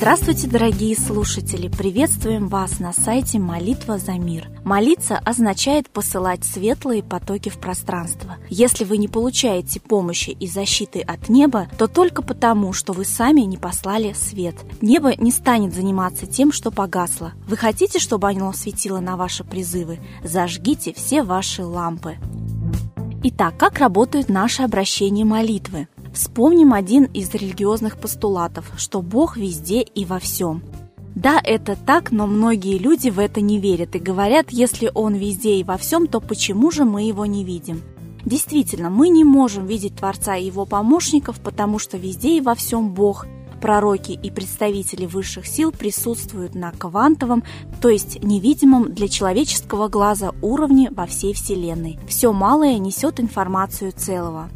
Здравствуйте, дорогие слушатели! Приветствуем вас на сайте «Молитва за мир». Молиться означает посылать светлые потоки в пространство. Если вы не получаете помощи и защиты от неба, то только потому, что вы сами не послали свет. Небо не станет заниматься тем, что погасло. Вы хотите, чтобы оно светило на ваши призывы? Зажгите все ваши лампы. Итак, как работают наши обращения молитвы? Вспомним один из религиозных постулатов, что Бог везде и во всем. Да, это так, но многие люди в это не верят и говорят, если Он везде и во всем, то почему же мы Его не видим? Действительно, мы не можем видеть Творца и Его помощников, потому что везде и во всем Бог. Пророки и представители высших сил присутствуют на квантовом, то есть невидимом для человеческого глаза уровне во всей Вселенной. Все малое несет информацию целого.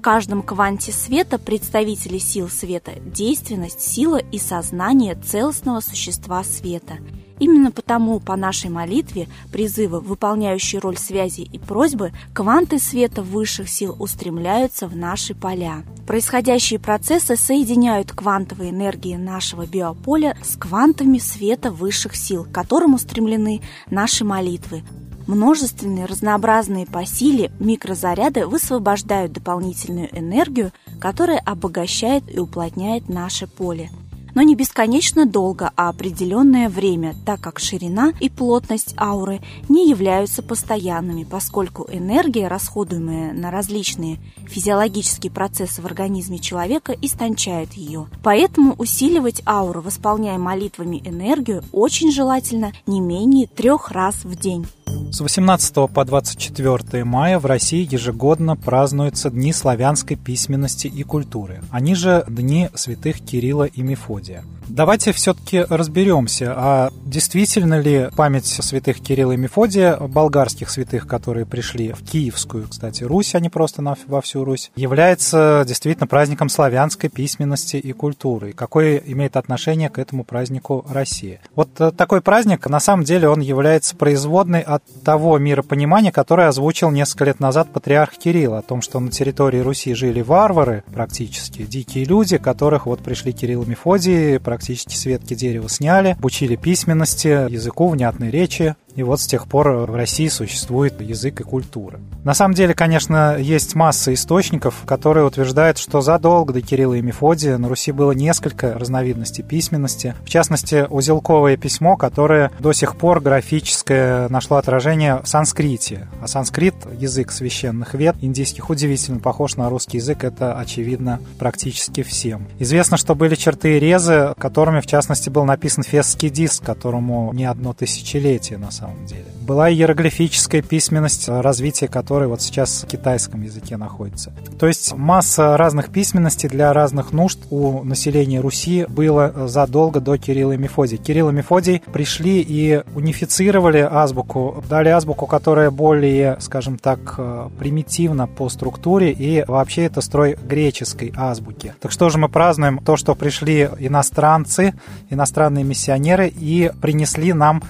В каждом кванте света представители сил света – действенность, сила и сознание целостного существа света. Именно потому по нашей молитве призывы, выполняющие роль связи и просьбы, кванты света высших сил устремляются в наши поля. Происходящие процессы соединяют квантовые энергии нашего биополя с квантами света высших сил, к которым устремлены наши молитвы, Множественные разнообразные по силе микрозаряды высвобождают дополнительную энергию, которая обогащает и уплотняет наше поле. Но не бесконечно долго, а определенное время, так как ширина и плотность ауры не являются постоянными, поскольку энергия, расходуемая на различные физиологические процессы в организме человека, истончает ее. Поэтому усиливать ауру, восполняя молитвами энергию, очень желательно не менее трех раз в день. С 18 по 24 мая в России ежегодно празднуются Дни славянской письменности и культуры. Они же Дни святых Кирилла и Мефодия. Давайте все-таки разберемся, а действительно ли память святых Кирилла и Мефодия, болгарских святых, которые пришли в Киевскую, кстати, Русь, а не просто на, во всю Русь, является действительно праздником славянской письменности и культуры? Какое имеет отношение к этому празднику Россия? Вот э, такой праздник, на самом деле, он является производной от того миропонимания, которое озвучил несколько лет назад патриарх Кирилл, о том, что на территории Руси жили варвары, практически, дикие люди, которых вот пришли Кирилл и Мефодий, практически с ветки дерева сняли, обучили письменности, языку, внятной речи, и вот с тех пор в России существует язык и культура. На самом деле, конечно, есть масса источников, которые утверждают, что задолго до Кирилла и Мефодия на Руси было несколько разновидностей письменности. В частности, узелковое письмо, которое до сих пор графическое нашло отражение в санскрите. А санскрит — язык священных вет индийских, удивительно похож на русский язык, это очевидно практически всем. Известно, что были черты и резы, которыми, в частности, был написан фесский диск, которому не одно тысячелетие, на самом деле. Была иероглифическая письменность, развитие которой вот сейчас в китайском языке находится. То есть масса разных письменностей для разных нужд у населения Руси было задолго до Кирилла и Мефодия. Кирилл и Мефодий пришли и унифицировали азбуку, дали азбуку, которая более, скажем так, примитивна по структуре, и вообще это строй греческой азбуки. Так что же мы празднуем? То, что пришли иностранцы, иностранные миссионеры и принесли нам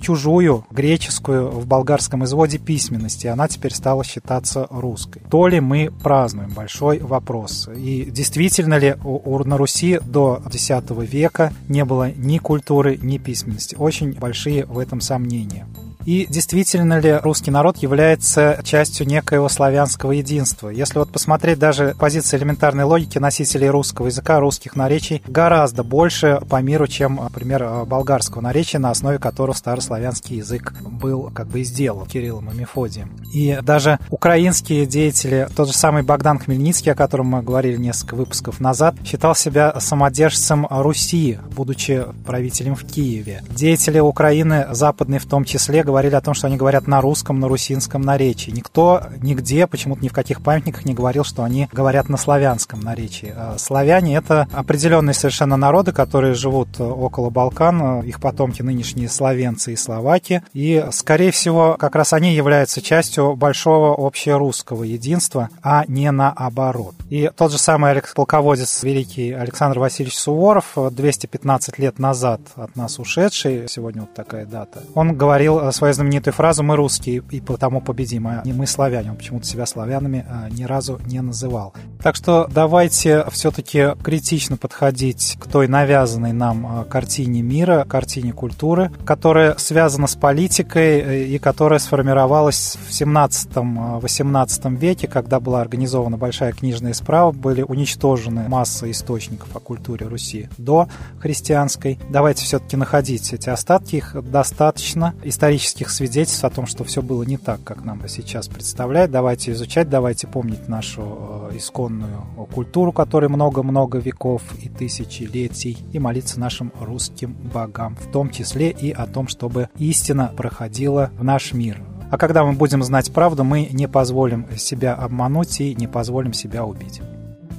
чужую, греческую в болгарском изводе письменности. Она теперь стала считаться русской. То ли мы празднуем? Большой вопрос. И действительно ли у, на Руси до X века не было ни культуры, ни письменности? Очень большие в этом сомнения. И действительно ли русский народ является частью некоего славянского единства? Если вот посмотреть даже позиции элементарной логики носителей русского языка, русских наречий, гораздо больше по миру, чем, например, болгарского наречия, на основе которого старославянский язык был как бы сделан Кириллом и Мефодием. И даже украинские деятели, тот же самый Богдан Хмельницкий, о котором мы говорили несколько выпусков назад, считал себя самодержцем Руси, будучи правителем в Киеве. Деятели Украины, западные в том числе, говорили говорили о том, что они говорят на русском, на русинском наречии. Никто нигде, почему-то ни в каких памятниках не говорил, что они говорят на славянском наречии. А славяне — это определенные совершенно народы, которые живут э, около Балкан, их потомки нынешние славянцы и словаки. И, скорее всего, как раз они являются частью большого общерусского единства, а не наоборот. И тот же самый полководец великий Александр Васильевич Суворов, 215 лет назад от нас ушедший, сегодня вот такая дата, он говорил свою знаменитую фразу «Мы русские, и потому победим», а не «Мы славяне». Он почему-то себя славянами а, ни разу не называл. Так что давайте все-таки критично подходить к той навязанной нам а, картине мира, картине культуры, которая связана с политикой э, и которая сформировалась в 17-18 веке, когда была организована большая книжная справа, были уничтожены масса источников о культуре Руси до христианской. Давайте все-таки находить эти остатки, их достаточно исторических свидетельств о том, что все было не так, как нам сейчас представляют. Давайте изучать, давайте помнить нашу э, исконную культуру, которой много-много веков и тысячелетий, и молиться нашим русским богам, в том числе и о том, чтобы истина проходила в наш мир. А когда мы будем знать правду, мы не позволим себя обмануть и не позволим себя убить.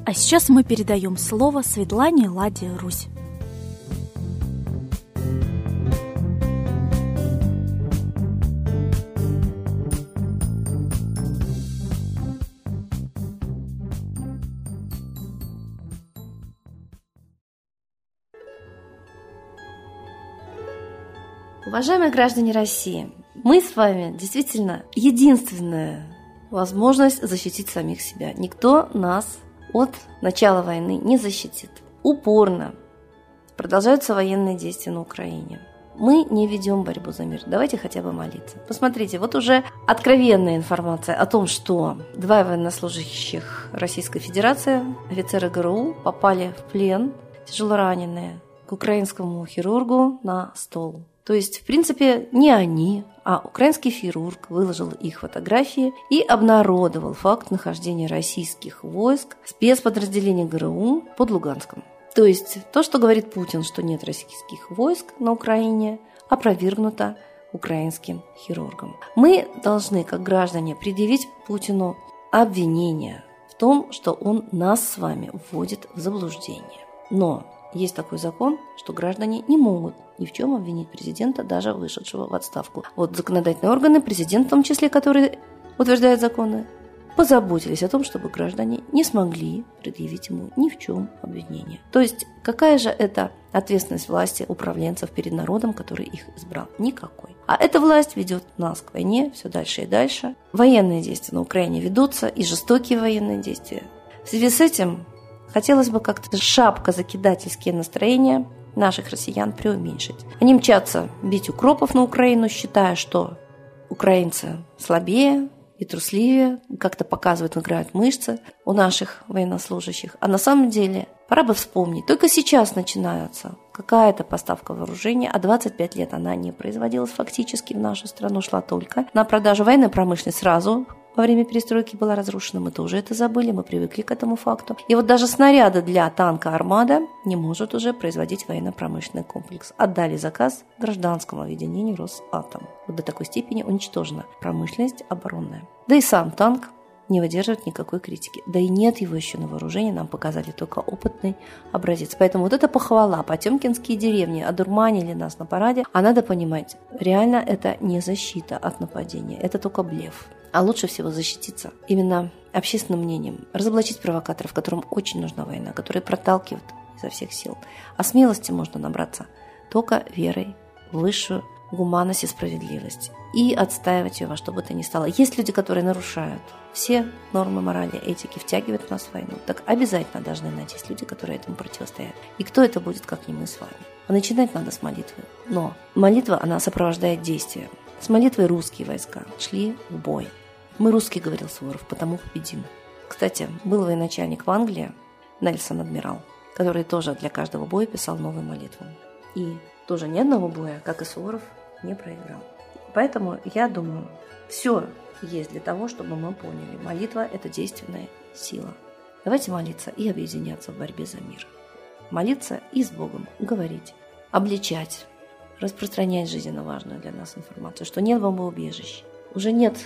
А сейчас мы передаем слово Светлане Ладе Русь. Уважаемые граждане России, мы с вами действительно единственная возможность защитить самих себя. Никто нас от начала войны не защитит. Упорно продолжаются военные действия на Украине. Мы не ведем борьбу за мир. Давайте хотя бы молиться. Посмотрите, вот уже откровенная информация о том, что два военнослужащих Российской Федерации, офицеры ГРУ, попали в плен, тяжело раненые, к украинскому хирургу на стол. То есть, в принципе, не они, а украинский хирург выложил их фотографии и обнародовал факт нахождения российских войск спецподразделений ГРУ под Луганском. То есть то, что говорит Путин, что нет российских войск на Украине, опровергнуто украинским хирургом. Мы должны, как граждане, предъявить Путину обвинение в том, что он нас с вами вводит в заблуждение. Но есть такой закон, что граждане не могут ни в чем обвинить президента, даже вышедшего в отставку. Вот законодательные органы, президент в том числе, который утверждает законы, позаботились о том, чтобы граждане не смогли предъявить ему ни в чем обвинение. То есть какая же это ответственность власти управленцев перед народом, который их избрал? Никакой. А эта власть ведет нас к войне все дальше и дальше. Военные действия на Украине ведутся, и жестокие военные действия. В связи с этим Хотелось бы как-то шапка закидательские настроения наших россиян преуменьшить. Они мчатся бить укропов на Украину, считая, что украинцы слабее и трусливее, как-то показывают, играют мышцы у наших военнослужащих. А на самом деле пора бы вспомнить, только сейчас начинается какая-то поставка вооружения, а 25 лет она не производилась фактически в нашу страну, шла только на продажу военной промышленности сразу во время перестройки была разрушена. Мы тоже это забыли, мы привыкли к этому факту. И вот даже снаряды для танка «Армада» не может уже производить военно-промышленный комплекс. Отдали заказ гражданскому объединению «Росатом». Вот до такой степени уничтожена промышленность оборонная. Да и сам танк не выдерживает никакой критики. Да и нет его еще на вооружении, нам показали только опытный образец. Поэтому вот эта похвала, потемкинские деревни одурманили нас на параде, а надо понимать, реально это не защита от нападения, это только блеф. А лучше всего защититься именно общественным мнением, разоблачить провокаторов, которым очень нужна война, которые проталкивают изо всех сил. А смелости можно набраться только верой в высшую гуманность и справедливость и отстаивать ее во что бы то ни стало. Есть люди, которые нарушают все нормы морали, этики, втягивают в нас в войну. Так обязательно должны найтись люди, которые этому противостоят. И кто это будет, как не мы с вами? А начинать надо с молитвы. Но молитва, она сопровождает действие. С молитвой русские войска шли в бой. Мы русские, говорил Суворов, потому победим. Кстати, был военачальник в Англии, Нельсон Адмирал, который тоже для каждого боя писал новую молитву. И тоже ни одного боя, как и Суворов, не проиграл. Поэтому я думаю, все есть для того, чтобы мы поняли, молитва – это действенная сила. Давайте молиться и объединяться в борьбе за мир. Молиться и с Богом говорить, обличать, распространять жизненно важную для нас информацию, что нет бомбоубежищ, уже нет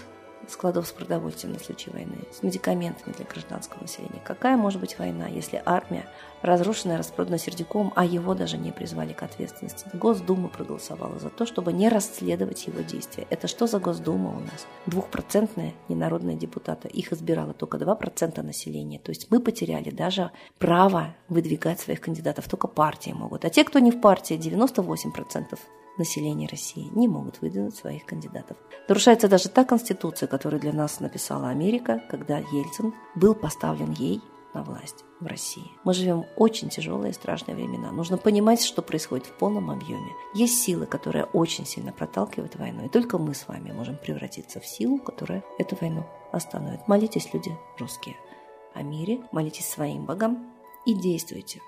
складов с продовольствием на случай войны, с медикаментами для гражданского населения. Какая может быть война, если армия разрушенная, распродана Сердюковым, а его даже не призвали к ответственности? Госдума проголосовала за то, чтобы не расследовать его действия. Это что за Госдума у нас? Двухпроцентные ненародные депутаты. Их избирало только 2% населения. То есть мы потеряли даже право выдвигать своих кандидатов. Только партии могут. А те, кто не в партии, 98% населения России не могут выдвинуть своих кандидатов. Нарушается даже та конституция, которую для нас написала Америка, когда Ельцин был поставлен ей на власть в России. Мы живем в очень тяжелые и страшные времена. Нужно понимать, что происходит в полном объеме. Есть силы, которые очень сильно проталкивают войну, и только мы с вами можем превратиться в силу, которая эту войну остановит. Молитесь, люди русские, о мире, молитесь своим богам и действуйте.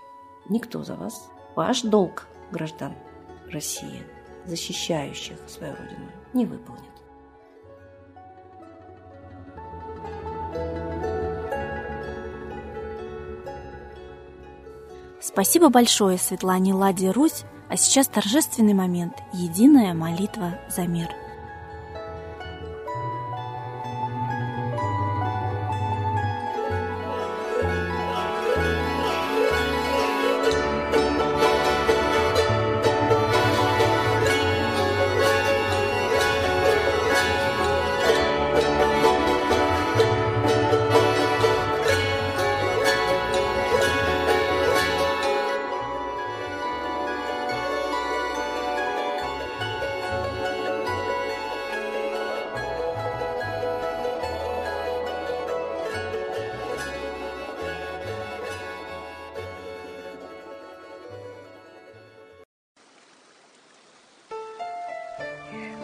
Никто за вас. Ваш долг, граждан России, защищающих свою родину, не выполнит. Спасибо большое Светлане Ладе Русь, а сейчас торжественный момент – единая молитва за мир –